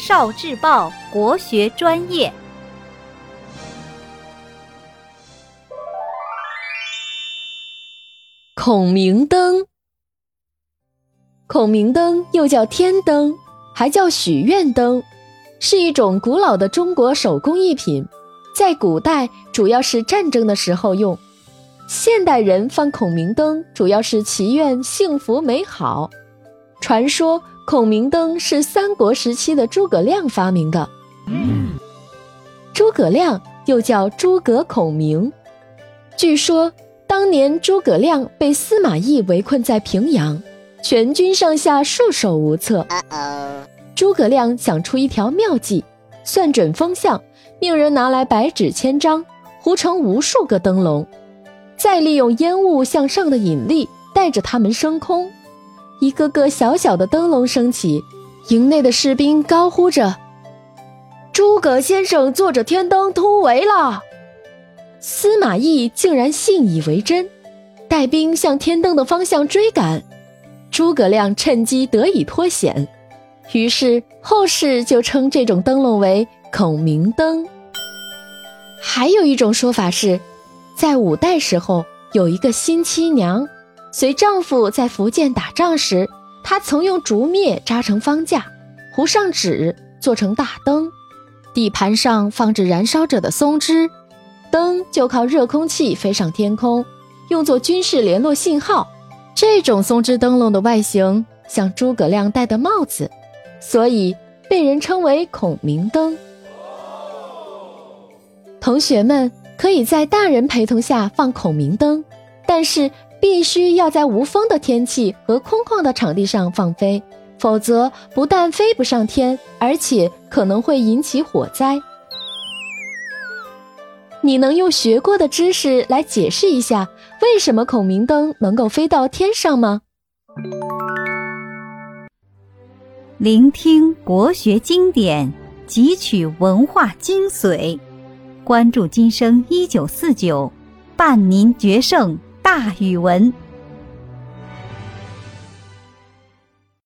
少智报国学专业。孔明灯，孔明灯又叫天灯，还叫许愿灯，是一种古老的中国手工艺品，在古代主要是战争的时候用。现代人放孔明灯，主要是祈愿幸福美好。传说孔明灯是三国时期的诸葛亮发明的。诸葛亮又叫诸葛孔明，据说。当年诸葛亮被司马懿围困在平阳，全军上下束手无策。诸葛亮想出一条妙计，算准风向，命人拿来白纸千张，糊成无数个灯笼，再利用烟雾向上的引力，带着它们升空。一个个小小的灯笼升起，营内的士兵高呼着：“诸葛先生坐着天灯突围了！”司马懿竟然信以为真，带兵向天灯的方向追赶，诸葛亮趁机得以脱险，于是后世就称这种灯笼为孔明灯。还有一种说法是，在五代时候有一个新妻娘，随丈夫在福建打仗时，她曾用竹篾扎成方架，糊上纸做成大灯，地盘上放着燃烧着的松枝。灯就靠热空气飞上天空，用作军事联络信号。这种松枝灯笼的外形像诸葛亮戴的帽子，所以被人称为孔明灯。同学们可以在大人陪同下放孔明灯，但是必须要在无风的天气和空旷的场地上放飞，否则不但飞不上天，而且可能会引起火灾。你能用学过的知识来解释一下，为什么孔明灯能够飞到天上吗？聆听国学经典，汲取文化精髓，关注今生一九四九，伴您决胜大语文。